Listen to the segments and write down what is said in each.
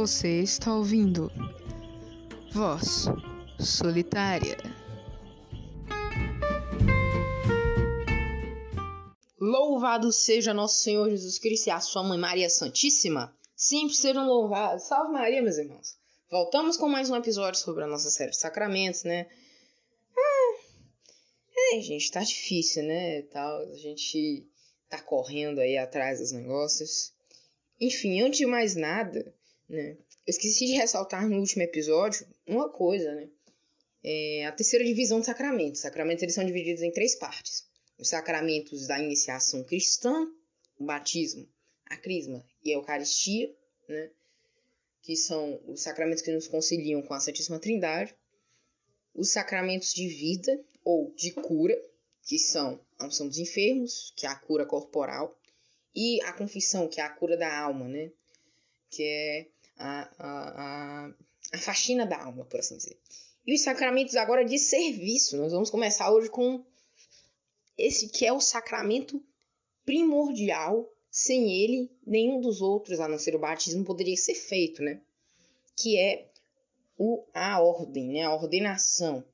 Você está ouvindo Voz Solitária. Louvado seja nosso Senhor Jesus Cristo e a sua mãe Maria Santíssima. Sempre sejam louvados. Salve Maria, meus irmãos. Voltamos com mais um episódio sobre a nossa série de sacramentos, né? Ah, é, gente, tá difícil, né? Tal, a gente tá correndo aí atrás dos negócios. Enfim, antes de mais nada, né? Eu esqueci de ressaltar no último episódio uma coisa, né? É a terceira divisão dos sacramentos. Os sacramentos eles são divididos em três partes os sacramentos da iniciação cristã, o batismo, a crisma e a eucaristia, né? que são os sacramentos que nos conciliam com a Santíssima Trindade, os sacramentos de vida ou de cura, que são a unção dos enfermos, que é a cura corporal, e a confissão, que é a cura da alma, né? que é a, a, a, faxina da alma, por assim dizer. E os sacramentos agora de serviço. Nós vamos começar hoje com esse que é o sacramento primordial. Sem ele, nenhum dos outros, a não ser o batismo, poderia ser feito, né? Que é o, a ordem, né? A ordenação,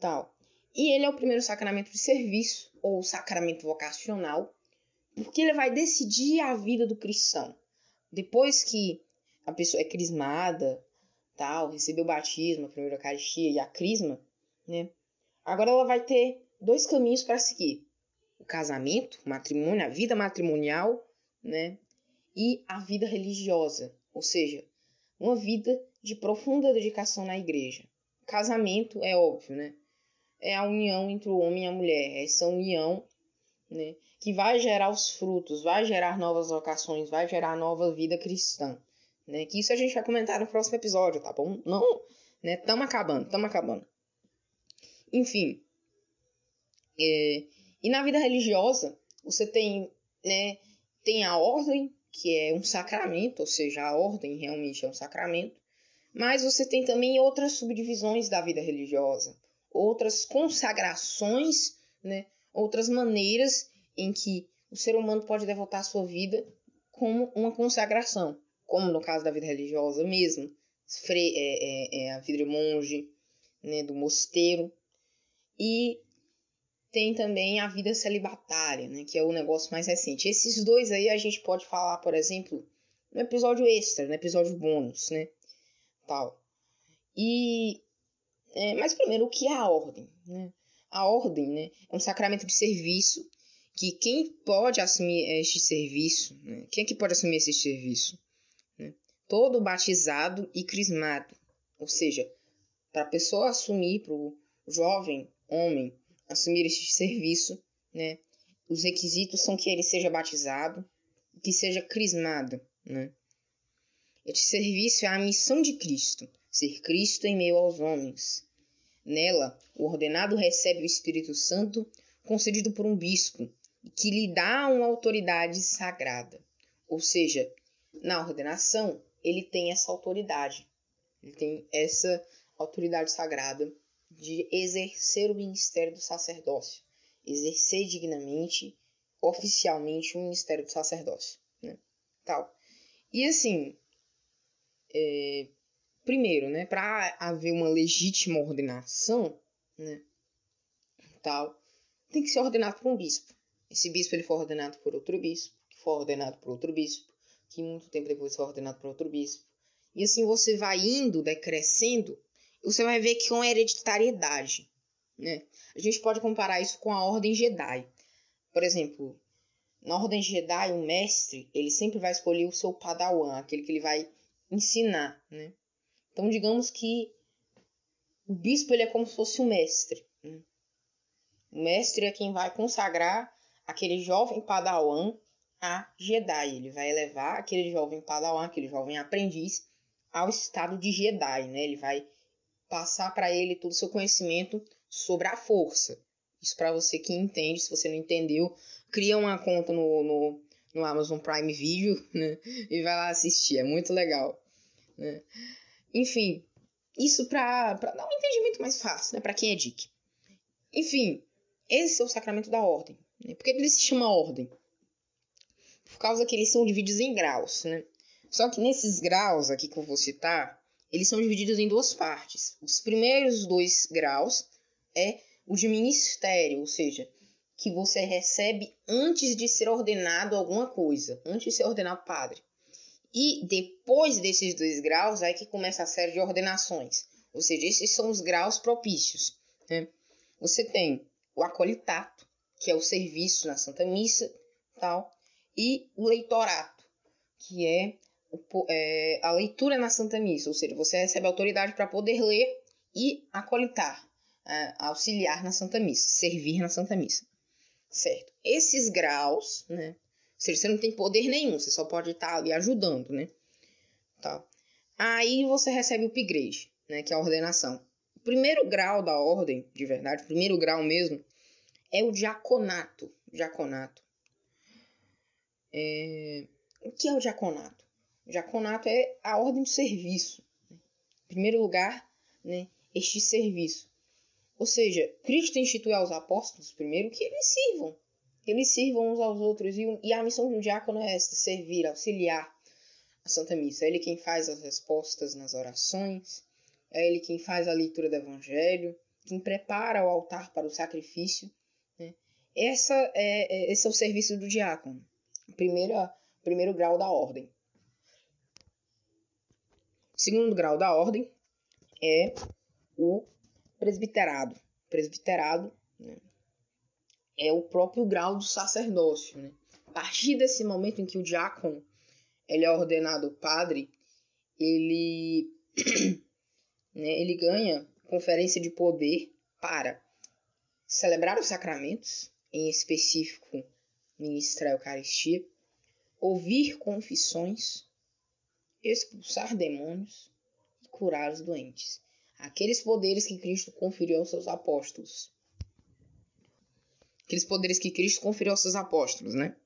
tal. E ele é o primeiro sacramento de serviço, ou sacramento vocacional, porque ele vai decidir a vida do cristão. Depois que a pessoa é crismada, tal, recebeu o batismo, a primeira Eucaristia e a crisma, né? Agora ela vai ter dois caminhos para seguir: o casamento, o matrimônio, a vida matrimonial, né? E a vida religiosa, ou seja, uma vida de profunda dedicação na igreja. Casamento é óbvio, né? É a união entre o homem e a mulher, é essa união, né? Que vai gerar os frutos, vai gerar novas vocações, vai gerar nova vida cristã, né? Que isso a gente vai comentar no próximo episódio, tá bom? Não, né? Tamo acabando, tamo acabando. Enfim, é, e na vida religiosa, você tem, né, tem a ordem, que é um sacramento, ou seja, a ordem realmente é um sacramento, mas você tem também outras subdivisões da vida religiosa, outras consagrações, né, outras maneiras em que o ser humano pode devotar a sua vida como uma consagração, como no caso da vida religiosa mesmo, é, é, é a vida do monge, né, do mosteiro, e tem também a vida celibatária, né, que é o negócio mais recente. Esses dois aí a gente pode falar, por exemplo, no episódio extra, no episódio bônus, né, tal. E é, mas primeiro o que é a ordem, né? A ordem, né, é um sacramento de serviço que quem pode assumir este serviço, né? quem é que pode assumir esse serviço? Todo batizado e crismado, ou seja, para a pessoa assumir para o jovem homem assumir este serviço, né? Os requisitos são que ele seja batizado e que seja crismado, né? Este serviço é a missão de Cristo, ser Cristo em meio aos homens. Nela, o ordenado recebe o Espírito Santo concedido por um bispo, que lhe dá uma autoridade sagrada. Ou seja, na ordenação, ele tem essa autoridade. Ele tem essa autoridade sagrada de exercer o ministério do sacerdócio, exercer dignamente, oficialmente o ministério do sacerdócio, né? Tal. E assim, é, primeiro, né, para haver uma legítima ordenação, né, tal, tem que ser ordenado por um bispo. Esse bispo ele foi ordenado por outro bispo, que foi ordenado por outro bispo, que muito tempo depois foi ordenado por outro bispo. E assim você vai indo, decrescendo você vai ver que com hereditariedade, né? A gente pode comparar isso com a ordem Jedi. Por exemplo, na ordem Jedi, o mestre, ele sempre vai escolher o seu padawan, aquele que ele vai ensinar, né? Então, digamos que o bispo ele é como se fosse o mestre. Né? O mestre é quem vai consagrar aquele jovem padawan a Jedi. Ele vai elevar aquele jovem padawan, aquele jovem aprendiz, ao estado de Jedi, né? Ele vai passar para ele todo o seu conhecimento sobre a força. Isso para você que entende, se você não entendeu, cria uma conta no, no, no Amazon Prime Video né? e vai lá assistir, é muito legal. Né? Enfim, isso para dar um entendimento mais fácil, né? para quem é dick. Enfim, esse é o sacramento da ordem. Né? Por que ele se chama ordem? Por causa que eles são divididos em graus. Né? Só que nesses graus aqui que eu vou citar, eles são divididos em duas partes. Os primeiros dois graus é o de ministério, ou seja, que você recebe antes de ser ordenado alguma coisa, antes de ser ordenado padre. E depois desses dois graus, aí que começa a série de ordenações. Ou seja, esses são os graus propícios. Né? Você tem o acolitato, que é o serviço na Santa Missa, tal, e o leitorato, que é, é a leitura na Santa Missa, ou seja, você recebe autoridade para poder ler e acolitar, é, auxiliar na Santa Missa, servir na Santa Missa. Certo? Esses graus, né? Ou seja, você não tem poder nenhum, você só pode estar ali ajudando, né? Tá. Aí você recebe o upgrade, né? Que é a ordenação. O primeiro grau da ordem, de verdade, o primeiro grau mesmo, é o diaconato. Diaconato. É... O que é o diaconato? O diaconato é a ordem de serviço. Em primeiro lugar, né, este serviço. Ou seja, Cristo institui aos apóstolos, primeiro, que eles sirvam. Que eles sirvam uns aos outros. E, a missão de um diácono é esta: servir, auxiliar a Santa Missa. É ele quem faz as respostas nas orações, é ele quem faz a leitura do Evangelho, quem prepara o altar para o sacrifício. Né? Essa é, é, esse é o serviço do diácono primeira, primeiro grau da ordem. O segundo grau da ordem é o presbiterado. Presbiterado né, é o próprio grau do sacerdócio. Né? A partir desse momento em que o diácono ele é ordenado padre, ele, né, ele ganha conferência de poder para celebrar os sacramentos, em específico ministrar a Eucaristia, ouvir confissões, expulsar demônios e curar os doentes. Aqueles poderes que Cristo conferiu aos seus apóstolos. Aqueles poderes que Cristo conferiu aos seus apóstolos, né?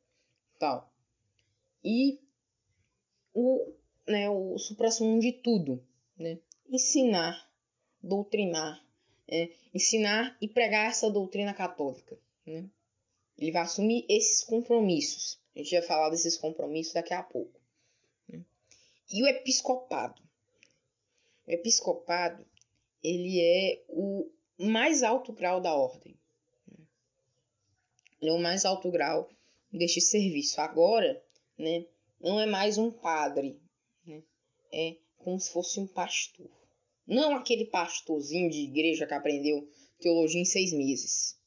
Tal. E o, né, o supra-sumo de tudo, né? Ensinar, doutrinar, é, ensinar e pregar essa doutrina católica, né? Ele vai assumir esses compromissos. A gente vai falar desses compromissos daqui a pouco. Né? E o episcopado. O episcopado, ele é o mais alto grau da ordem. Né? Ele é o mais alto grau deste serviço. Agora, né, não é mais um padre, né? é como se fosse um pastor. Não aquele pastorzinho de igreja que aprendeu teologia em seis meses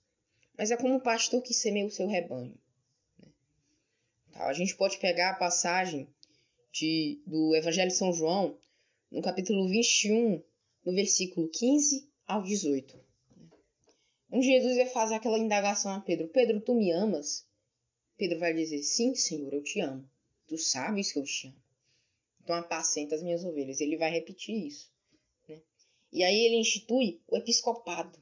mas é como um pastor que semeia o seu rebanho. Né? Tá, a gente pode pegar a passagem de, do Evangelho de São João, no capítulo 21, no versículo 15 ao 18. Né? Onde Jesus vai fazer aquela indagação a Pedro: Pedro, tu me amas? Pedro vai dizer: Sim, Senhor, eu te amo. Tu sabes que eu te amo. Então apacenta as minhas ovelhas. Ele vai repetir isso. Né? E aí ele institui o episcopado.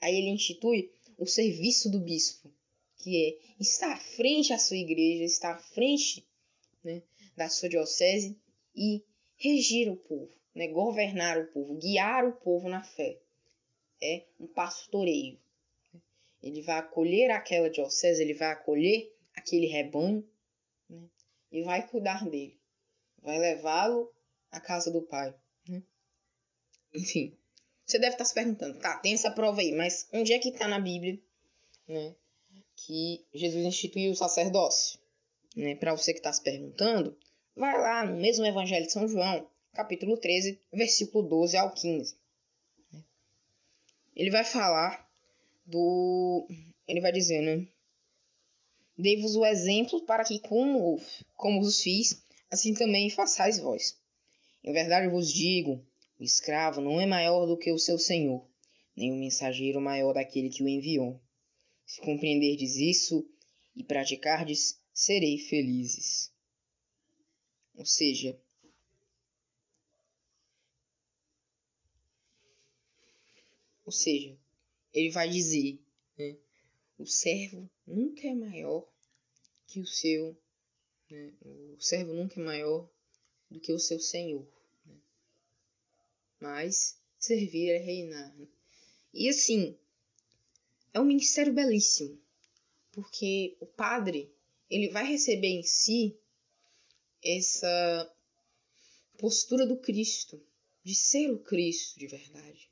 Aí ele institui o serviço do bispo, que é estar à frente à sua igreja, estar à frente né, da sua diocese e regir o povo, né, governar o povo, guiar o povo na fé. É um pastoreio. Ele vai acolher aquela diocese, ele vai acolher aquele rebanho né, e vai cuidar dele. Vai levá-lo à casa do Pai. Né? Enfim, você deve estar se perguntando, tá, tem essa prova aí, mas onde é que está na Bíblia, né, que Jesus instituiu o sacerdócio? Né, Para você que está se perguntando, vai lá no mesmo Evangelho de São João, capítulo 13, versículo 12 ao 15. Ele vai falar do. Ele vai dizer, né? Dei-vos o exemplo para que, como, como os fiz, assim também façais vós. Em verdade vos digo o escravo não é maior do que o seu senhor, nem o mensageiro maior daquele que o enviou. Se compreenderdes isso e praticardes, serei felizes. Ou seja, ou seja, ele vai dizer, né, o servo nunca é maior que o seu, né, o servo nunca é maior do que o seu senhor mas servir é reinar. E assim, é um ministério belíssimo, porque o padre ele vai receber em si essa postura do Cristo, de ser o Cristo de verdade.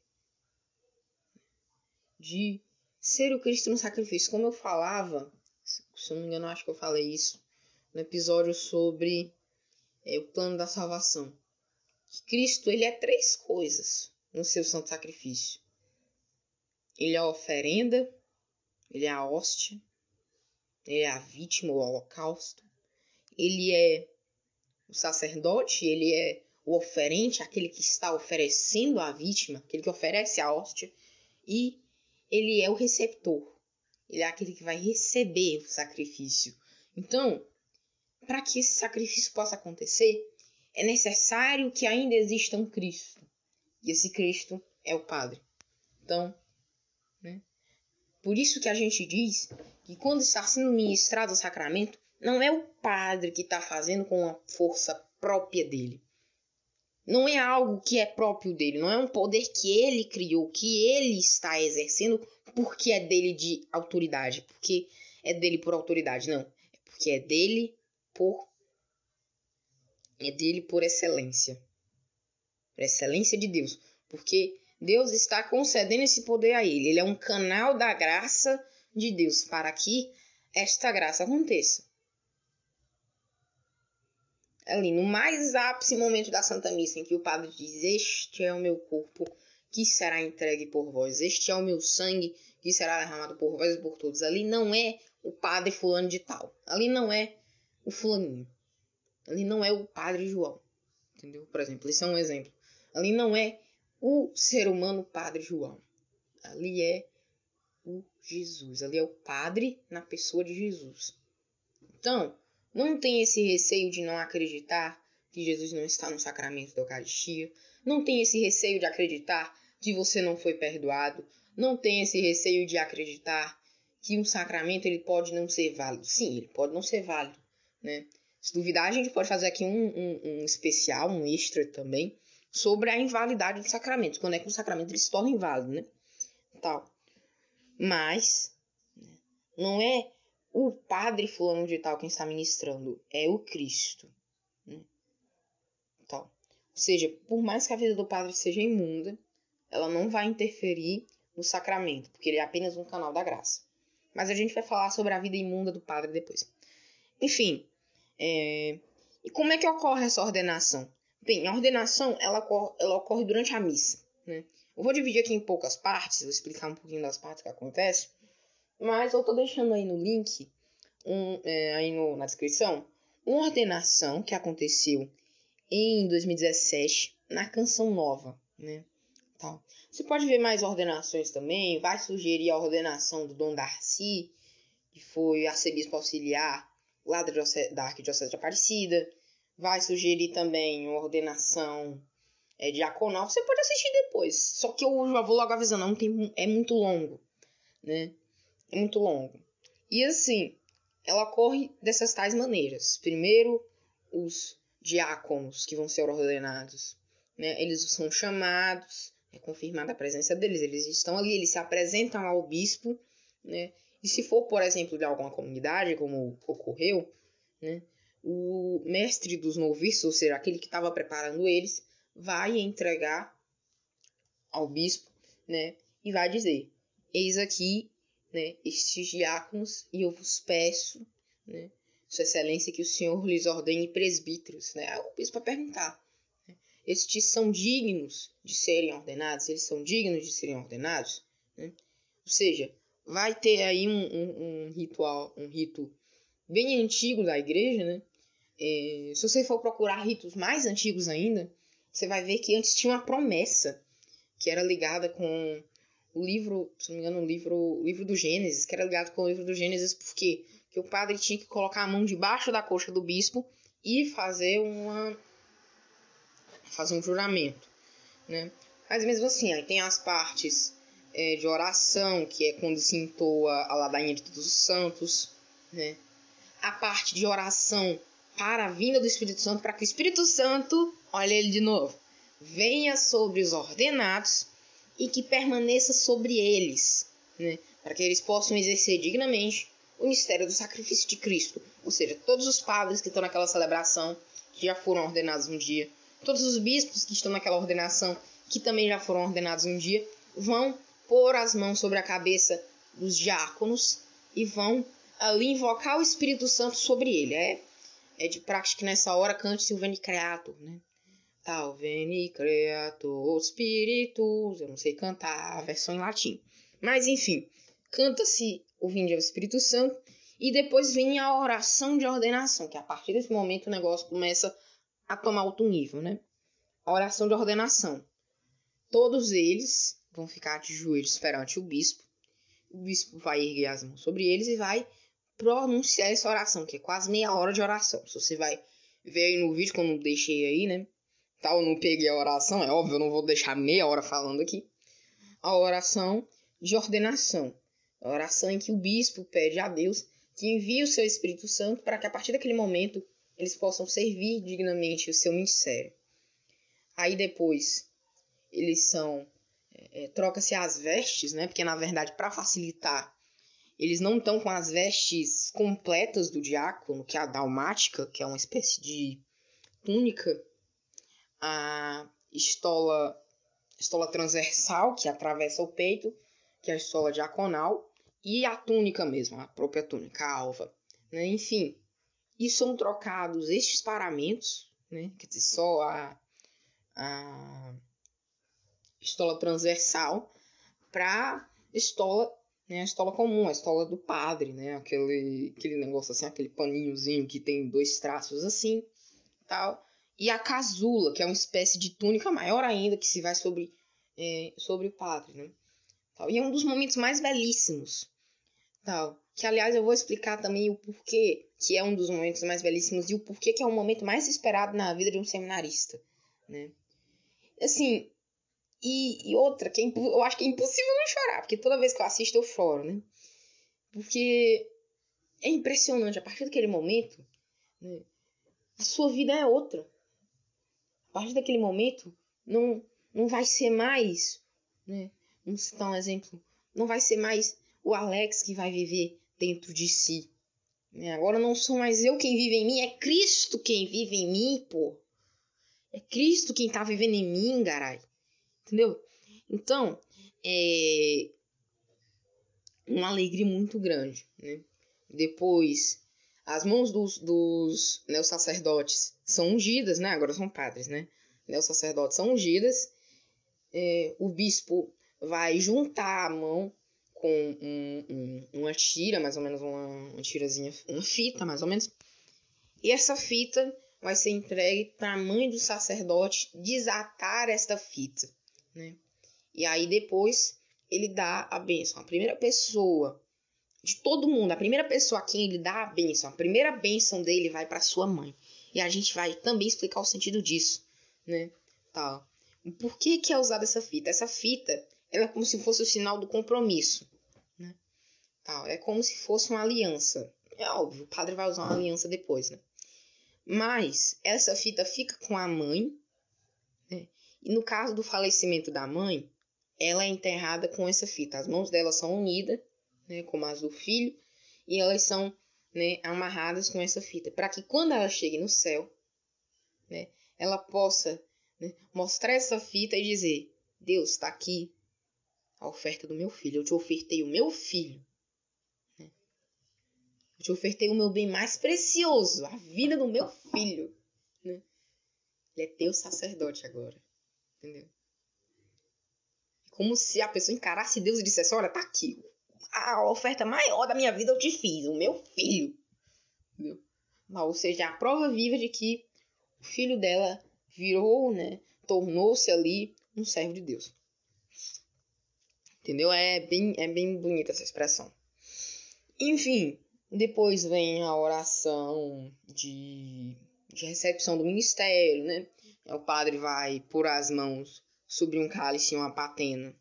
De ser o Cristo no sacrifício. Como eu falava, se não me engano, acho que eu falei isso no episódio sobre é, o plano da salvação. Que Cristo ele é três coisas no seu santo sacrifício. Ele é a oferenda, ele é a hóstia, ele é a vítima, o holocausto, ele é o sacerdote, ele é o oferente, aquele que está oferecendo a vítima, aquele que oferece a hóstia, e ele é o receptor, ele é aquele que vai receber o sacrifício. Então, para que esse sacrifício possa acontecer, é necessário que ainda exista um Cristo. E esse Cristo é o Padre. Então, né? Por isso que a gente diz que quando está sendo ministrado o sacramento, não é o padre que está fazendo com a força própria dele. Não é algo que é próprio dele, não é um poder que ele criou, que ele está exercendo porque é dele de autoridade, porque é dele por autoridade, não. É porque é dele por é dele por excelência. Por excelência de Deus, porque Deus está concedendo esse poder a ele. Ele é um canal da graça de Deus para que esta graça aconteça. Ali, no mais ápice momento da Santa Missa, em que o padre diz: Este é o meu corpo que será entregue por vós, este é o meu sangue que será derramado por vós e por todos. Ali não é o padre fulano de tal. Ali não é o fulaninho. Ali não é o padre João. Entendeu? Por exemplo, esse é um exemplo. Ali não é o ser humano Padre João. Ali é o Jesus. Ali é o Padre na pessoa de Jesus. Então, não tem esse receio de não acreditar que Jesus não está no sacramento da Eucaristia. Não tem esse receio de acreditar que você não foi perdoado. Não tem esse receio de acreditar que um sacramento ele pode não ser válido. Sim, ele pode não ser válido. Né? Se duvidar, a gente pode fazer aqui um, um, um especial, um extra também, sobre a invalidade do sacramento, quando é que o sacramento ele se torna inválido, né? Tal. Mas não é o padre fulano de tal quem está ministrando, é o Cristo. Né? Tal. Ou seja, por mais que a vida do padre seja imunda, ela não vai interferir no sacramento, porque ele é apenas um canal da graça. Mas a gente vai falar sobre a vida imunda do padre depois. Enfim, é... e como é que ocorre essa ordenação? Bem, a ordenação ela, ela ocorre durante a missa. Né? Eu vou dividir aqui em poucas partes, vou explicar um pouquinho das partes que acontecem, mas eu tô deixando aí no link, um, é, aí no, na descrição, uma ordenação que aconteceu em 2017 na Canção Nova, né? Tal. Você pode ver mais ordenações também, vai sugerir a ordenação do Dom Darcy, que foi arcebispo auxiliar lá da, da Arquidiocese de Aparecida, vai sugerir também ordenação é, diaconal, você pode assistir depois. Só que eu já vou logo avisando, não tem, é muito longo, né? É muito longo. E assim, ela ocorre dessas tais maneiras. Primeiro, os diáconos que vão ser ordenados, né? Eles são chamados, é confirmada a presença deles, eles estão ali, eles se apresentam ao bispo, né? E se for, por exemplo, de alguma comunidade, como ocorreu, né? o mestre dos noviços, ou seja, aquele que estava preparando eles, vai entregar ao bispo, né, e vai dizer: Eis aqui, né, estes diáconos, e eu vos peço, né, Sua Excelência, que o Senhor lhes ordene presbíteros, né? Aí o bispo vai perguntar: né, Estes são dignos de serem ordenados? Eles são dignos de serem ordenados? Né? Ou seja, vai ter aí um, um, um ritual, um rito bem antigo da igreja, né? É, se você for procurar ritos mais antigos ainda, você vai ver que antes tinha uma promessa que era ligada com o livro, se não me engano, o livro, o livro do Gênesis, que era ligado com o livro do Gênesis, porque que o padre tinha que colocar a mão debaixo da coxa do bispo e fazer uma fazer um juramento, né? Mas mesmo assim, aí tem as partes é, de oração, que é quando se entoa a ladainha de todos os santos, né? A parte de oração para a vinda do Espírito Santo, para que o Espírito Santo, olha ele de novo, venha sobre os ordenados e que permaneça sobre eles, né? para que eles possam exercer dignamente o mistério do sacrifício de Cristo. Ou seja, todos os padres que estão naquela celebração, que já foram ordenados um dia, todos os bispos que estão naquela ordenação, que também já foram ordenados um dia, vão pôr as mãos sobre a cabeça dos diáconos e vão ali invocar o Espírito Santo sobre ele. É, é de prática que nessa hora cante-se o Veni Creator, né? Tal, Veni Creator Spiritus. Eu não sei cantar a versão em latim. Mas enfim, canta-se o Vinde ao Espírito Santo e depois vem a oração de ordenação, que a partir desse momento o negócio começa a tomar outro nível, né? A oração de ordenação. Todos eles vão ficar de joelhos perante o bispo. O bispo vai erguer as mãos sobre eles e vai pronunciar essa oração, que é quase meia hora de oração. Se você vai ver aí no vídeo, como eu deixei aí, né? Tal, eu não peguei a oração, é óbvio, eu não vou deixar meia hora falando aqui. A oração de ordenação. A oração em que o bispo pede a Deus que envie o seu Espírito Santo para que a partir daquele momento eles possam servir dignamente o seu ministério. Aí depois eles são é, troca-se as vestes, né? Porque na verdade para facilitar eles não estão com as vestes completas do diácono, que é a dalmática, que é uma espécie de túnica, a estola estola transversal que atravessa o peito, que é a estola diaconal, e a túnica mesmo, a própria túnica, a alva. Né? Enfim, e são trocados estes paramentos, né? quer dizer, só a, a estola transversal para estola, né? a estola comum, a estola do padre, né? aquele, aquele negócio assim, aquele paninhozinho que tem dois traços assim, tal. E a casula, que é uma espécie de túnica maior ainda que se vai sobre, é, sobre o padre, né? Tal. E é um dos momentos mais belíssimos. Tal. Que, aliás, eu vou explicar também o porquê que é um dos momentos mais belíssimos e o porquê que é o momento mais esperado na vida de um seminarista. Né? Assim, e, e outra, que é, eu acho que é impossível não chorar, porque toda vez que eu assisto eu choro, né? Porque é impressionante, a partir daquele momento, né, a sua vida é outra. A partir daquele momento, não, não vai ser mais né, Vamos citar um exemplo. Não vai ser mais o Alex que vai viver dentro de si. Né? Agora não sou mais eu quem vive em mim, é Cristo quem vive em mim, pô. É Cristo quem tá vivendo em mim, garai. Entendeu? Então, é uma alegria muito grande, né? Depois, as mãos dos, dos né, sacerdotes são ungidas, né? Agora são padres, né? Os sacerdotes são ungidas. É, o bispo vai juntar a mão com um, um, uma tira, mais ou menos uma, uma tirazinha, uma fita, mais ou menos. E essa fita vai ser entregue para a mãe do sacerdote desatar esta fita, né? E aí depois ele dá a bênção. A primeira pessoa de todo mundo, a primeira pessoa a quem ele dá a bênção, a primeira bênção dele vai para sua mãe. E a gente vai também explicar o sentido disso, né? Tá. Por que, que é usada essa fita? Essa fita ela é como se fosse o sinal do compromisso. Né? é como se fosse uma aliança. É óbvio, o padre vai usar uma aliança depois, né? Mas essa fita fica com a mãe? E no caso do falecimento da mãe, ela é enterrada com essa fita. As mãos dela são unidas, né, como as do filho, e elas são né, amarradas com essa fita, para que quando ela chegue no céu, né, ela possa né, mostrar essa fita e dizer: Deus está aqui, a oferta do meu filho. Eu te ofertei o meu filho. Né? Eu te ofertei o meu bem mais precioso, a vida do meu filho. Né? Ele é teu sacerdote agora. Entendeu? Como se a pessoa encarasse Deus e dissesse: Olha, tá aqui. A oferta maior da minha vida eu te fiz, o meu filho. Entendeu? Ou seja, a prova viva de que o filho dela virou, né? Tornou-se ali um servo de Deus. Entendeu? É bem, é bem bonita essa expressão. Enfim, depois vem a oração de, de recepção do ministério, né? O padre vai pôr as mãos sobre um cálice e uma patena.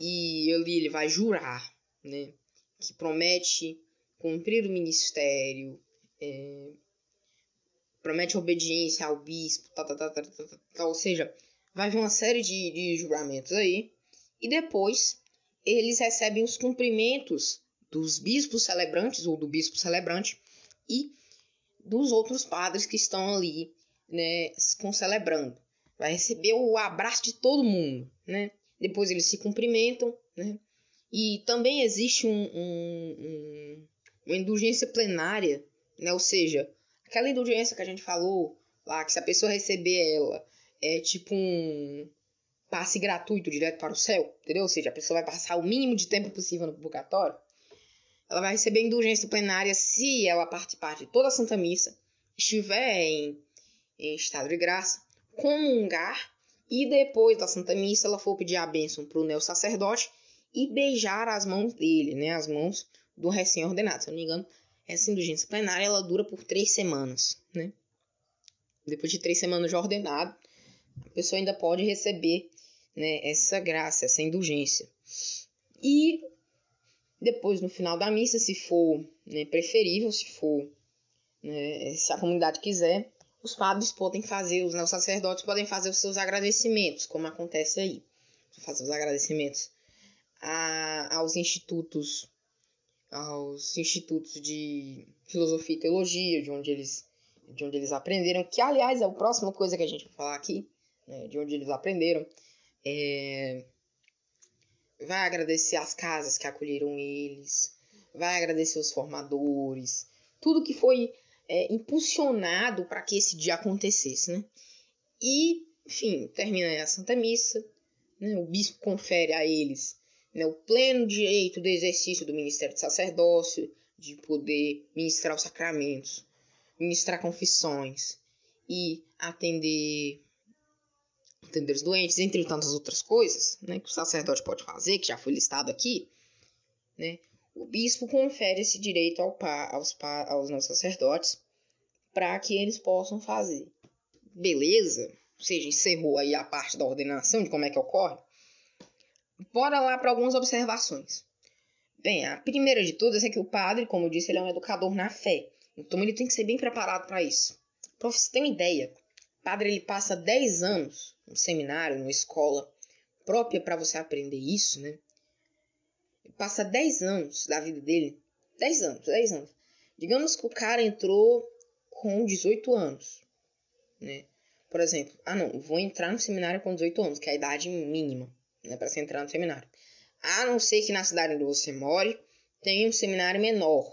E ali ele vai jurar, né? Que promete cumprir o ministério, é, promete obediência ao bispo, tá, tá, tá, tá, tá, tá, tá, ou seja, vai vir uma série de, de juramentos aí e depois eles recebem os cumprimentos dos bispos celebrantes ou do bispo celebrante e dos outros padres que estão ali né, celebrando. Vai receber o abraço de todo mundo, né? Depois eles se cumprimentam, né? E também existe um, um, um, uma indulgência plenária, né? Ou seja, aquela indulgência que a gente falou lá, que se a pessoa receber ela, é tipo um passe gratuito direto para o céu, entendeu? Ou seja, a pessoa vai passar o mínimo de tempo possível no purgatório. Ela vai receber indulgência plenária se ela participar de toda a Santa Missa, estiver em, em estado de graça, comungar e depois da Santa Missa ela for pedir a bênção para o neo sacerdote e beijar as mãos dele, né? As mãos do recém-ordenado. Se eu não me engano, essa indulgência plenária ela dura por três semanas, né? Depois de três semanas de ordenado, a pessoa ainda pode receber né, essa graça, essa indulgência. E depois, no final da missa, se for né, preferível, se for, né, se a comunidade quiser, os padres podem fazer, os, os sacerdotes podem fazer os seus agradecimentos, como acontece aí. Fazer os agradecimentos a, aos institutos aos institutos de filosofia e teologia, de onde eles de onde eles aprenderam, que aliás é a próxima coisa que a gente vai falar aqui, né, de onde eles aprenderam. É, vai agradecer as casas que acolheram eles, vai agradecer os formadores, tudo que foi é, impulsionado para que esse dia acontecesse, né? E, enfim, termina a Santa Missa, né, o bispo confere a eles né, o pleno direito do exercício do ministério de sacerdócio, de poder ministrar os sacramentos, ministrar confissões e atender, atender os doentes, entre tantas outras coisas né, que o sacerdote pode fazer, que já foi listado aqui, né, o bispo confere esse direito ao pa, aos, pa, aos sacerdotes para que eles possam fazer. Beleza? Ou seja, encerrou aí a parte da ordenação, de como é que ocorre. Bora lá para algumas observações. Bem, a primeira de todas é que o padre, como eu disse, ele é um educador na fé. Então ele tem que ser bem preparado para isso. Para você ter uma ideia, o padre ele passa 10 anos no seminário, numa escola própria para você aprender isso, né? Passa 10 anos da vida dele. 10 anos, 10 anos. Digamos que o cara entrou com 18 anos, né? Por exemplo, ah não, vou entrar no seminário com 18 anos, que é a idade mínima né, para se entrar no seminário. A não ser que na cidade onde você more tenha um seminário menor,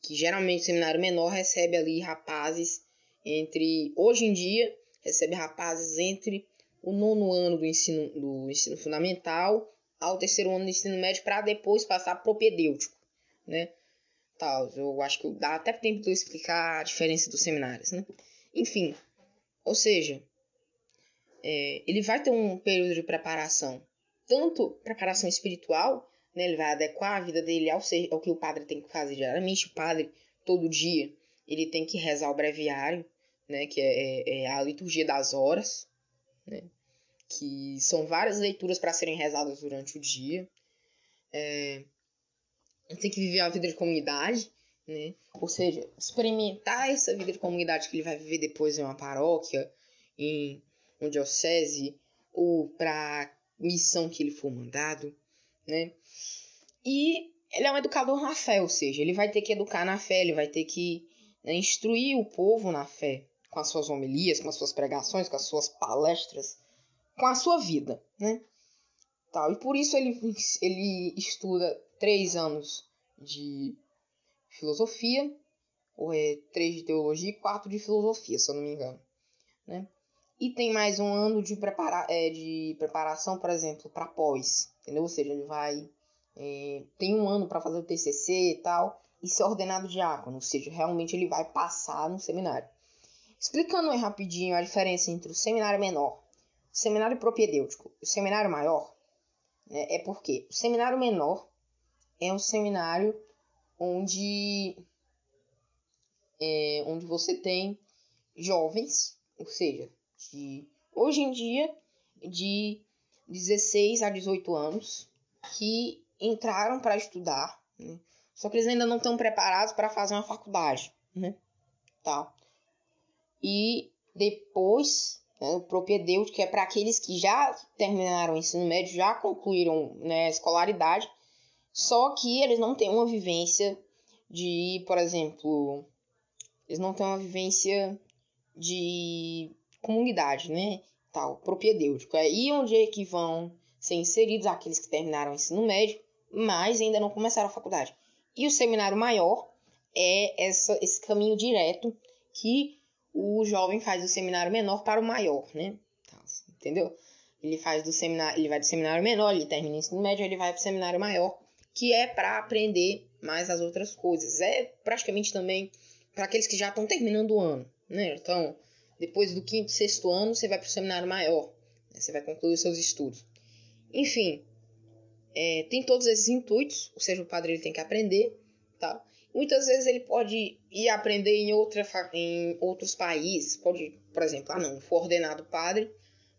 que geralmente o seminário menor recebe ali rapazes entre hoje em dia recebe rapazes entre o nono ano do ensino do ensino fundamental ao terceiro ano do ensino médio para depois passar propedêutico, né? Tal, eu acho que dá até tempo de eu explicar a diferença dos seminários, né? Enfim, ou seja, é, ele vai ter um período de preparação, tanto preparação espiritual, né, ele vai adequar a vida dele ao, ser, ao que o padre tem que fazer diariamente. O padre, todo dia, ele tem que rezar o breviário, né, que é, é, é a liturgia das horas, né, que são várias leituras para serem rezadas durante o dia. É, tem que viver a vida de comunidade, né? Ou seja, experimentar essa vida de comunidade que ele vai viver depois em uma paróquia, em uma diocese ou para missão que ele for mandado, né? E ele é um educador na fé, ou seja, ele vai ter que educar na fé, ele vai ter que né, instruir o povo na fé, com as suas homilias, com as suas pregações, com as suas palestras, com a sua vida, né? Tal. E por isso ele, ele estuda três anos de filosofia, ou é três de teologia e quatro de filosofia, se eu não me engano, né? E tem mais um ano de, prepara é, de preparação, por exemplo, para pós, entendeu? Ou seja, ele vai. É, tem um ano para fazer o TCC e tal, e ser ordenado diácono, ou seja, realmente ele vai passar no seminário. Explicando aí rapidinho a diferença entre o seminário menor, o seminário propedêutico o seminário maior, né, é porque o seminário menor é um seminário onde, é, onde você tem jovens, ou seja, de hoje em dia de 16 a 18 anos que entraram para estudar, né? só que eles ainda não estão preparados para fazer uma faculdade, né? Tá. E depois né, propedêutico que é para aqueles que já terminaram o ensino médio, já concluíram né, a escolaridade, só que eles não têm uma vivência de, por exemplo, eles não têm uma vivência de comunidade, né? Tal, propedêutico. É aí onde é que vão ser inseridos aqueles que terminaram o ensino médio, mas ainda não começaram a faculdade. E o seminário maior é essa, esse caminho direto que o jovem faz do seminário menor para o maior, né? Entendeu? Ele faz do seminário, ele vai do seminário menor, ele termina o ensino médio, ele vai para o seminário maior, que é para aprender mais as outras coisas. É praticamente também para aqueles que já estão terminando o ano, né? Então, depois do quinto, sexto ano, você vai para o seminário maior, né? você vai concluir os seus estudos. Enfim, é, tem todos esses intuitos, ou seja, o padre ele tem que aprender, tá? Muitas vezes ele pode ir aprender em, outra, em outros países, pode, por exemplo, ah não, for ordenado padre,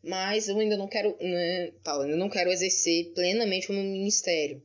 mas eu ainda não quero, né, tal, ainda não quero exercer plenamente o meu ministério,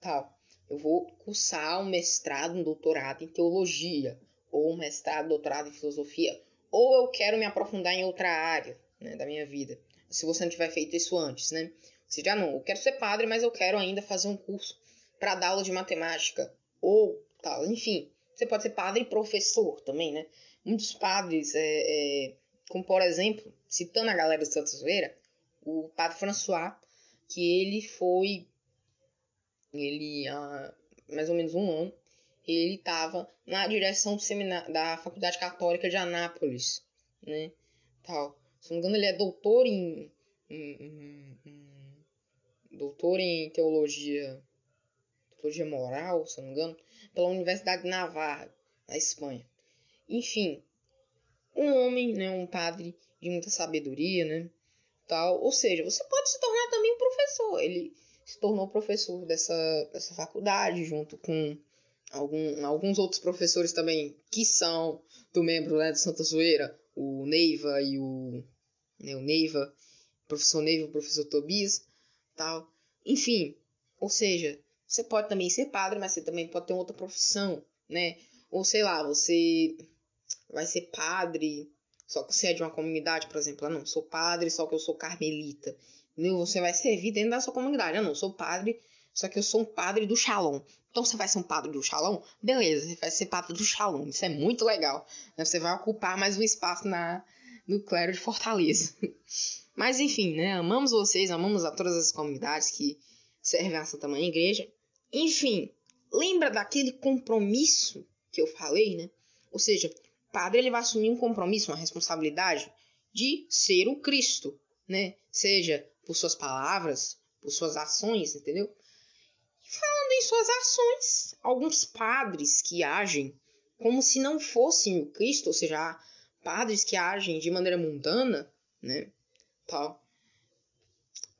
tal. Eu vou cursar um mestrado, um doutorado em teologia, ou um mestrado, doutorado em filosofia, ou eu quero me aprofundar em outra área né, da minha vida. Se você não tiver feito isso antes, né? Você já não, eu quero ser padre, mas eu quero ainda fazer um curso para dar aula de matemática, ou tal, enfim. Você pode ser padre e professor também, né? Muitos padres, é, é, como por exemplo, citando a galera do Santa Zoeira, o padre François, que ele foi ele há mais ou menos um ano, ele estava na direção do seminário, da Faculdade Católica de Anápolis, né? Tal. Se não me engano, ele é doutor em, em, em, em doutor em teologia, teologia moral, se não me engano, pela Universidade de Navarra, na Espanha. Enfim, um homem, né, um padre de muita sabedoria, né? Tal. Ou seja, você pode se tornar também professor. Ele se tornou professor dessa, dessa faculdade, junto com algum, alguns outros professores também que são do membro né, do Santa Zoeira, o Neiva e o, né, o Neiva, professor Neiva, o professor Tobias, tal. Enfim, ou seja, você pode também ser padre, mas você também pode ter outra profissão, né? Ou sei lá, você vai ser padre, só que você é de uma comunidade, por exemplo, ah, não, sou padre, só que eu sou carmelita. Você vai servir dentro da sua comunidade. Eu não sou padre, só que eu sou um padre do Shalom. Então você vai ser um padre do Shalom? Beleza, você vai ser padre do Shalom. Isso é muito legal. Você vai ocupar mais um espaço na, no clero de Fortaleza. Mas enfim, né? Amamos vocês, amamos a todas as comunidades que servem a Santa Mãe Igreja. Enfim, lembra daquele compromisso que eu falei, né? Ou seja, o padre ele vai assumir um compromisso, uma responsabilidade de ser o Cristo, né? Seja por suas palavras, por suas ações, entendeu? E falando em suas ações, alguns padres que agem como se não fossem o Cristo, ou seja, padres que agem de maneira mundana, né? Tal.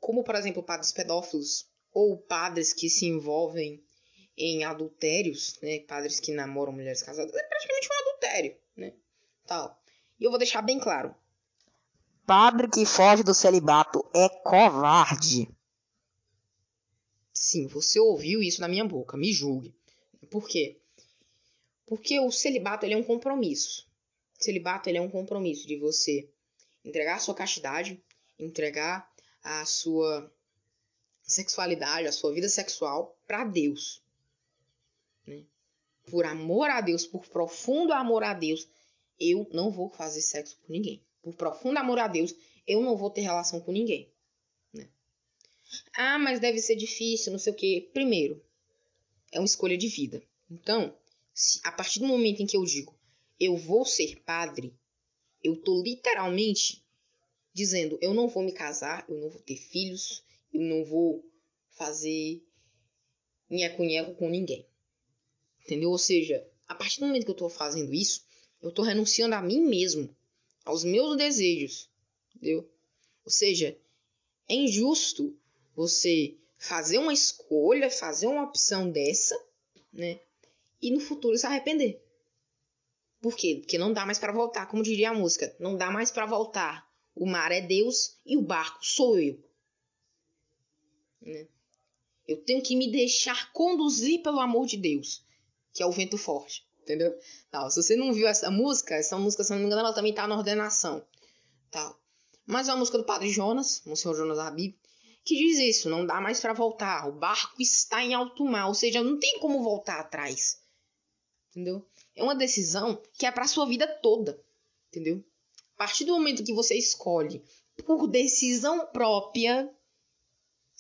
Como, por exemplo, padres pedófilos ou padres que se envolvem em adultérios, né? Padres que namoram mulheres casadas, é praticamente um adultério, né? Tal. E eu vou deixar bem claro, Padre que foge do celibato é covarde. Sim, você ouviu isso na minha boca, me julgue. Por quê? Porque o celibato ele é um compromisso. O celibato ele é um compromisso de você entregar a sua castidade, entregar a sua sexualidade, a sua vida sexual para Deus. Né? Por amor a Deus, por profundo amor a Deus, eu não vou fazer sexo com ninguém por profundo amor a Deus, eu não vou ter relação com ninguém. Né? Ah, mas deve ser difícil, não sei o quê. Primeiro, é uma escolha de vida. Então, se, a partir do momento em que eu digo eu vou ser padre, eu estou literalmente dizendo eu não vou me casar, eu não vou ter filhos, não vou fazer nheco-nheco com ninguém. Entendeu? Ou seja, a partir do momento que eu estou fazendo isso, eu estou renunciando a mim mesmo aos meus desejos, entendeu? Ou seja, é injusto você fazer uma escolha, fazer uma opção dessa, né? E no futuro se arrepender. Por quê? Porque não dá mais para voltar, como diria a música, não dá mais para voltar. O mar é Deus e o barco sou eu. Né? Eu tenho que me deixar conduzir pelo amor de Deus, que é o vento forte entendeu? Tal. Se você não viu essa música, essa música, se não me engano, ela também tá na ordenação. Tal. Mas é uma música do Padre Jonas, o Senhor Jonas Habib, que diz isso, não dá mais para voltar, o barco está em alto mar, ou seja, não tem como voltar atrás. Entendeu? É uma decisão que é para sua vida toda. Entendeu? A partir do momento que você escolhe por decisão própria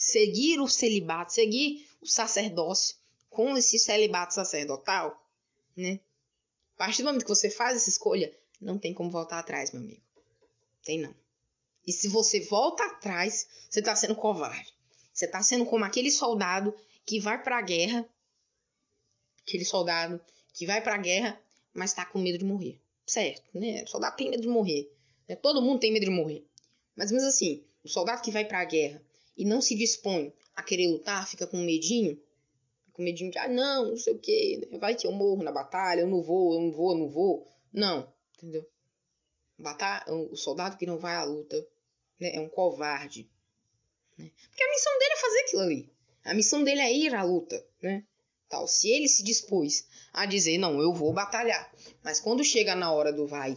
seguir o celibato, seguir o sacerdócio com esse celibato sacerdotal, né? A partir do momento que você faz essa escolha, não tem como voltar atrás, meu amigo. Tem não. E se você volta atrás, você está sendo covarde. Você está sendo como aquele soldado que vai para a guerra, aquele soldado que vai para a guerra, mas está com medo de morrer. Certo, né? O soldado tem medo de morrer. Né? Todo mundo tem medo de morrer. Mas mesmo assim, o soldado que vai para a guerra e não se dispõe a querer lutar, fica com medinho, com medinho de, ah, não, não sei o que, vai que eu morro na batalha, eu não vou, eu não vou, eu não vou. Não, entendeu? Batalha, o soldado que não vai à luta né, é um covarde. Né? Porque a missão dele é fazer aquilo ali. A missão dele é ir à luta, né? Tal. Se ele se dispôs a dizer, não, eu vou batalhar. Mas quando chega na hora do vai,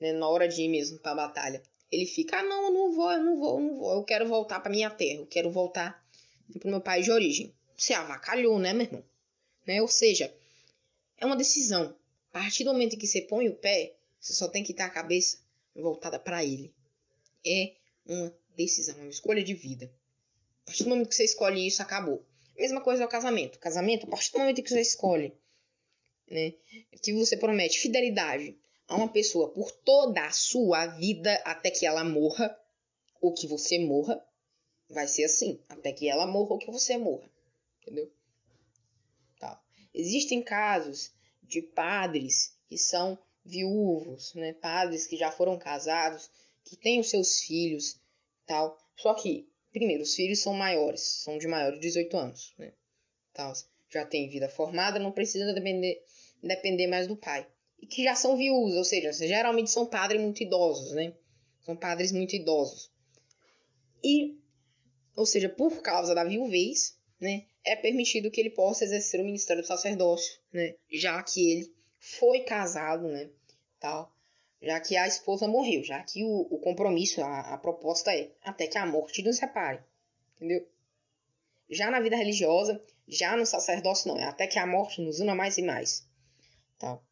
né, na hora de ir mesmo pra batalha, ele fica, ah, não, não vou, eu não vou, eu não vou. Eu quero voltar pra minha terra, eu quero voltar pro meu país de origem. Você avacalhou, né, meu irmão? Né? Ou seja, é uma decisão. A partir do momento que você põe o pé, você só tem que ter a cabeça voltada para ele. É uma decisão, uma escolha de vida. A partir do momento que você escolhe isso, acabou. Mesma coisa ao casamento. Casamento, a partir do momento que você escolhe, né, que você promete fidelidade a uma pessoa por toda a sua vida até que ela morra, ou que você morra, vai ser assim, até que ela morra ou que você morra. Entendeu? Tá. Existem casos de padres que são viúvos, né? Padres que já foram casados, que têm os seus filhos, tal. Só que, primeiro, os filhos são maiores, são de maior de 18 anos, né? Tal. Já tem vida formada, não precisa depender, depender mais do pai. E que já são viúvos, ou seja, geralmente são padres muito idosos, né? São padres muito idosos. E, ou seja, por causa da viuvez, né? É permitido que ele possa exercer o ministério do sacerdócio, né? Já que ele foi casado, né? Tal, já que a esposa morreu, já que o, o compromisso, a, a proposta é até que a morte nos separe, entendeu? Já na vida religiosa, já no sacerdócio não, é até que a morte nos una mais e mais. Tal.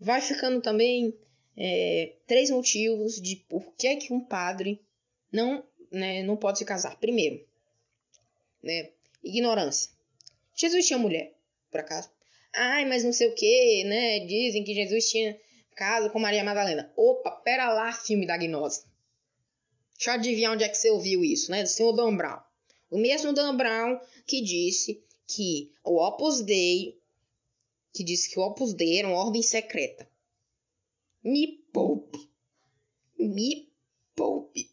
Vai ficando também é, três motivos de por que, que um padre não, né, não pode se casar. Primeiro, né, ignorância. Jesus tinha mulher, por acaso? Ai, mas não sei o que, né? Dizem que Jesus tinha casa com Maria Madalena. Opa, pera lá, filme da gnose. Deixa eu adivinhar onde é que você ouviu isso, né? Do senhor Dan Brown. O mesmo Dan Brown que disse que o Opus Dei, que disse que o Opus Dei era uma ordem secreta. Me poupe. Me poupe.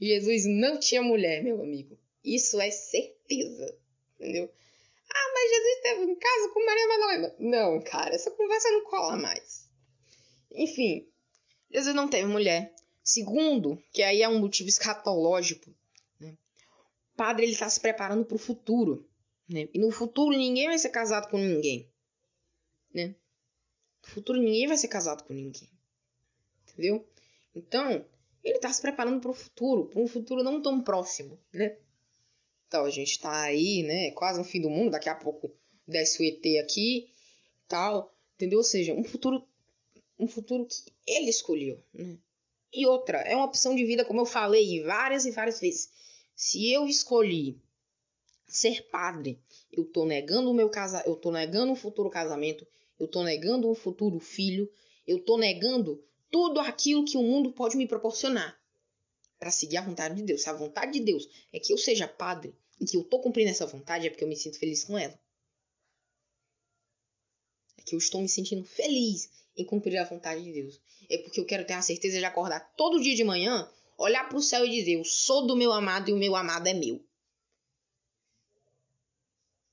Jesus não tinha mulher, meu amigo. Isso é certeza. Entendeu? Ah, mas Jesus teve um caso com Maria Madalena. Não, cara, essa conversa não cola mais. Enfim, Jesus não teve mulher. Segundo, que aí é um motivo escatológico, né? o padre ele está se preparando para o futuro. Né? E no futuro ninguém vai ser casado com ninguém. Né? No futuro ninguém vai ser casado com ninguém. Entendeu? Então, ele está se preparando para o futuro, para um futuro não tão próximo, né? Então, a gente está aí, né? Quase no fim do mundo. Daqui a pouco desce o ET aqui, tal. Entendeu? Ou seja, um futuro, um futuro que ele escolheu, né? E outra, é uma opção de vida, como eu falei várias e várias vezes. Se eu escolhi ser padre, eu tô negando o meu casa, eu tô negando um futuro casamento, eu tô negando um futuro filho, eu tô negando tudo aquilo que o mundo pode me proporcionar para seguir a vontade de Deus. Se a vontade de Deus é que eu seja padre e que eu tô cumprindo essa vontade, é porque eu me sinto feliz com ela. É que eu estou me sentindo feliz em cumprir a vontade de Deus. É porque eu quero ter a certeza de acordar todo dia de manhã, olhar para o céu e dizer: Eu sou do meu amado e o meu amado é meu. Ou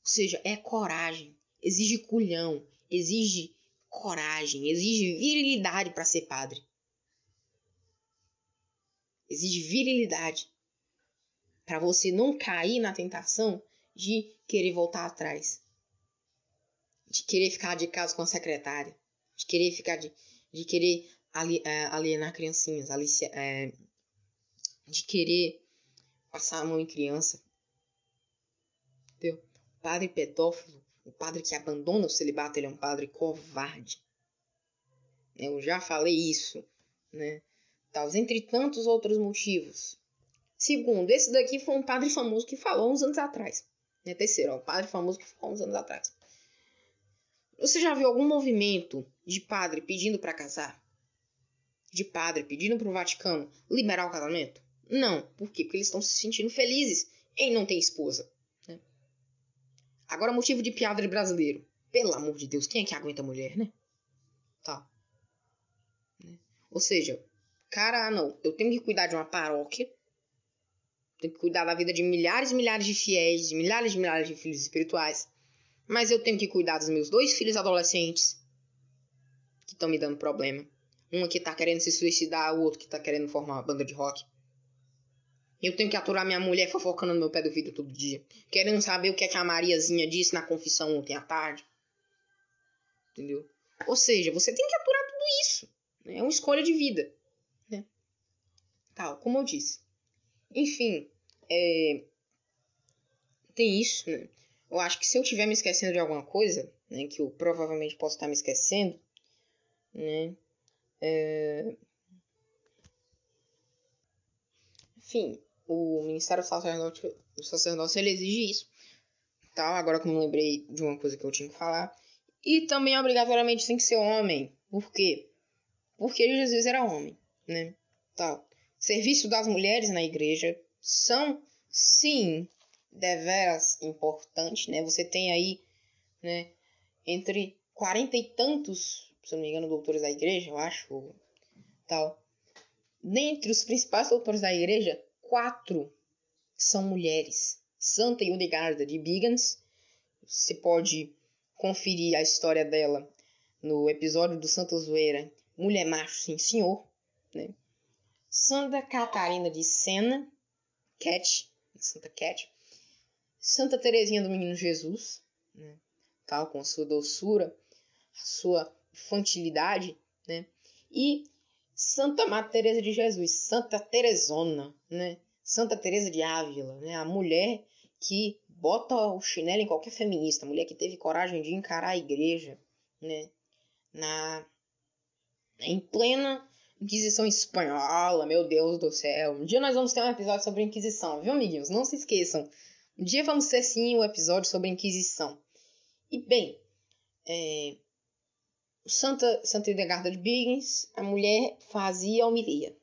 seja, é coragem, exige culhão, exige coragem, exige virilidade para ser padre exige virilidade para você não cair na tentação de querer voltar atrás, de querer ficar de casa com a secretária, de querer ficar de, de querer é, alienar criancinhas, é, de querer passar a mão em criança. Entendeu? Padre pedófilo, o padre que abandona o celibato, ele é um padre covarde. Eu já falei isso né? Tal, entre tantos outros motivos. Segundo, esse daqui foi um padre famoso que falou uns anos atrás. Né? Terceiro, ó, um padre famoso que falou uns anos atrás. Você já viu algum movimento de padre pedindo para casar? De padre pedindo para o Vaticano liberar o casamento? Não. Por quê? Porque eles estão se sentindo felizes em não ter esposa. Agora, motivo de padre brasileiro. Pelo amor de Deus, quem é que aguenta mulher, né? Tá. Né? Ou seja, cara, ah, não, eu tenho que cuidar de uma paróquia, tenho que cuidar da vida de milhares e milhares de fiéis, de milhares e milhares de filhos espirituais, mas eu tenho que cuidar dos meus dois filhos adolescentes que estão me dando problema. Um que tá querendo se suicidar, o outro que tá querendo formar uma banda de rock. Eu tenho que aturar minha mulher fofocando no meu pé do vidro todo dia. Querendo saber o que, é que a Mariazinha disse na confissão ontem à tarde. Entendeu? Ou seja, você tem que aturar tudo isso. Né? É uma escolha de vida. Né? Tal, como eu disse. Enfim, é... tem isso, né? Eu acho que se eu estiver me esquecendo de alguma coisa, né, que eu provavelmente posso estar me esquecendo, né? É... Enfim, o Ministério Sacerdócio, Sacerdócio ele exige isso. Tal, agora que eu me lembrei de uma coisa que eu tinha que falar. E também obrigatoriamente tem que ser homem. Por quê? Porque Jesus era homem, né? Tal. Serviço das mulheres na igreja são, sim, deveras importantes, né? Você tem aí, né, entre quarenta e tantos, se não me engano, doutores da igreja, eu acho, tal. Dentre os principais doutores da igreja, quatro são mulheres. Santa Hildegarda de Bigans, você pode conferir a história dela no episódio do Santa Zoeira, Mulher Macho Sim Senhor, né? Santa Catarina de Sena, Cat, Santa Cat, Santa Teresinha do Menino Jesus, né? tal com sua doçura, a sua infantilidade, né? E Santa Maria Teresa de Jesus, Santa Teresona, né? Santa Teresa de Ávila, né? A mulher que bota o chinelo em qualquer feminista, mulher que teve coragem de encarar a igreja, né? Na em plena Inquisição Espanhola, meu Deus do céu. Um dia nós vamos ter um episódio sobre a Inquisição, viu, amiguinhos? Não se esqueçam. Um dia vamos ter sim um episódio sobre a Inquisição. E bem, é, Santa, Santa Hildegarda de Biggens, a mulher fazia homilia.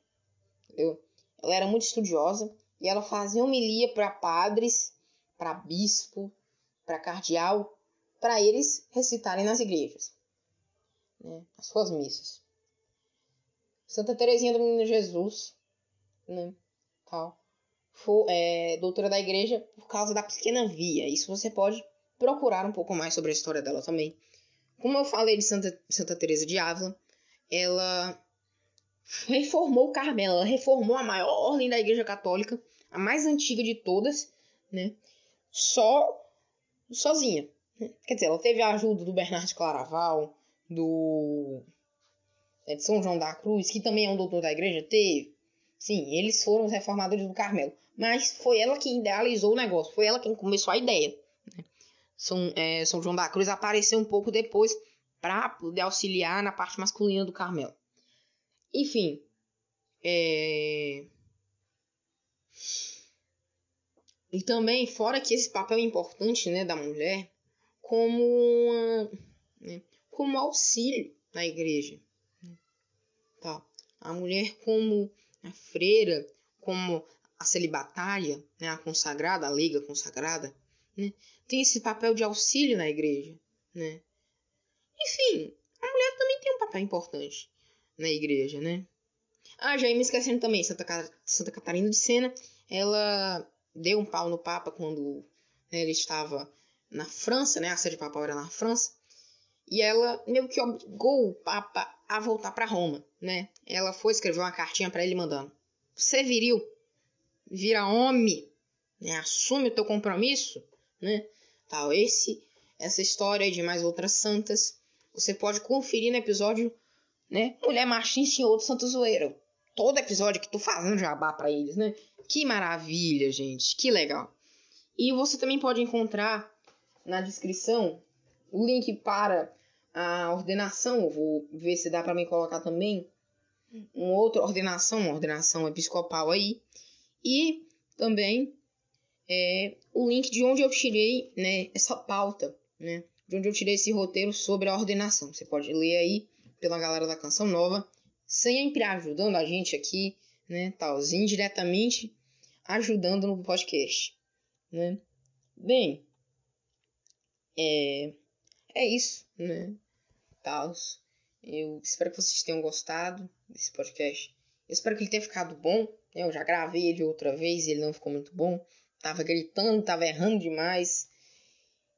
Entendeu? Ela era muito estudiosa e ela fazia homilia para padres para bispo, para cardeal, para eles recitarem nas igrejas, né, as suas missas. Santa Teresinha do Menino Jesus, né, tal, é, doutora da igreja por causa da pequena via. Isso você pode procurar um pouco mais sobre a história dela também. Como eu falei de Santa, Santa Teresa de Ávila, ela reformou o Carmelo, ela reformou a maior ordem da Igreja Católica, a mais antiga de todas, né? só sozinha. Quer dizer, ela teve a ajuda do Bernardo Claraval, do é, de São João da Cruz, que também é um doutor da igreja, teve. Sim, eles foram os reformadores do Carmelo. Mas foi ela que idealizou o negócio, foi ela quem começou a ideia. São, é, São João da Cruz apareceu um pouco depois para poder auxiliar na parte masculina do Carmelo. Enfim, é... E também, fora que esse papel importante né, da mulher, como, uma, né, como auxílio na igreja. Né. Tá. A mulher como a freira, como a celibatária, né, a consagrada, a leiga consagrada, né, tem esse papel de auxílio na igreja. Né. Enfim, a mulher também tem um papel importante na igreja, né? Ah, já ia me esquecendo também, Santa, Santa Catarina de Sena, ela deu um pau no Papa quando né, ele estava na França, né? A sede papal era na França. E ela meio que obrigou o Papa a voltar para Roma, né? Ela foi escrever uma cartinha para ele mandando: "Você viril, vira homem, né? Assume o teu compromisso, né? Tal esse essa história de mais outras santas, você pode conferir no episódio, né? Mulher machinha em outro santo zoeiro. Todo episódio que tô fazendo jabá para eles, né? Que maravilha, gente, que legal. E você também pode encontrar na descrição o link para a ordenação. Vou ver se dá para me colocar também uma outra ordenação, uma ordenação episcopal aí. E também é, o link de onde eu tirei né, essa pauta, né? De onde eu tirei esse roteiro sobre a ordenação. Você pode ler aí pela galera da Canção Nova, sempre ajudando a gente aqui, né? Talzinho, diretamente ajudando no podcast, né? Bem, é, é isso, né? Tals. Eu espero que vocês tenham gostado desse podcast. Eu espero que ele tenha ficado bom. Eu já gravei ele outra vez e ele não ficou muito bom. Tava gritando, tava errando demais.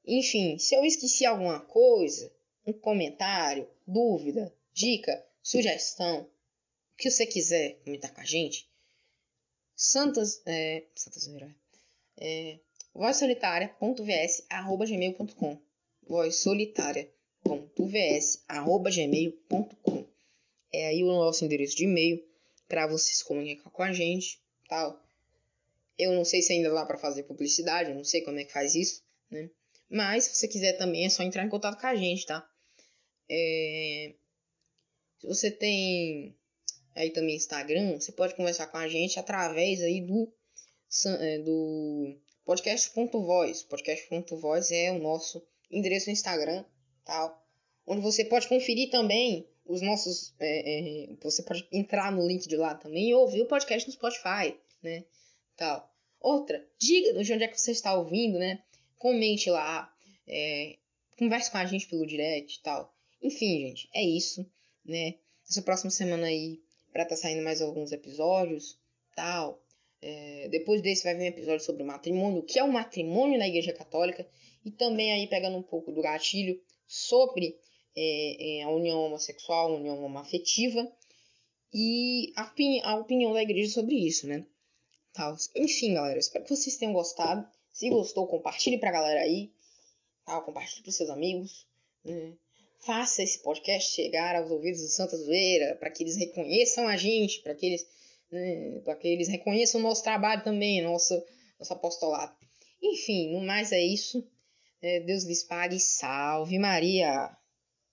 Enfim, se eu esqueci alguma coisa, um comentário, dúvida, dica, sugestão, o que você quiser comentar com a gente, Santas. É, Santas é, vozsolitária.vs.gmail.com vozsolitária.vs.gmail.com É aí o nosso endereço de e-mail para vocês comunicar com a gente, tal. Eu não sei se ainda dá para fazer publicidade, eu não sei como é que faz isso, né? Mas se você quiser também é só entrar em contato com a gente, tá? É... Se você tem aí também Instagram, você pode conversar com a gente através aí do, é, do podcast.voz. Podcast.voz é o nosso endereço no Instagram, tal, onde você pode conferir também os nossos, é, é, você pode entrar no link de lá também e ouvir o podcast no Spotify, né, tal. Outra, diga de onde é que você está ouvindo, né, comente lá, é, converse com a gente pelo direct e tal. Enfim, gente, é isso, né, essa próxima semana aí para estar tá saindo mais alguns episódios, tal. É, depois desse vai vir um episódio sobre o matrimônio, o que é o matrimônio na Igreja Católica, e também aí pegando um pouco do gatilho sobre é, é, a união homossexual, a união homoafetiva, e a, opini a opinião da igreja sobre isso, né? Tal. Enfim, galera, espero que vocês tenham gostado. Se gostou, compartilhe pra galera aí. Tal, compartilhe pros seus amigos. Né? faça esse podcast chegar aos ouvidos do Santa Zoeira, para que eles reconheçam a gente, para que eles né, para que eles reconheçam o nosso trabalho também, nosso, nosso apostolado. Enfim, no mais é isso. É, Deus lhes pague. Salve Maria!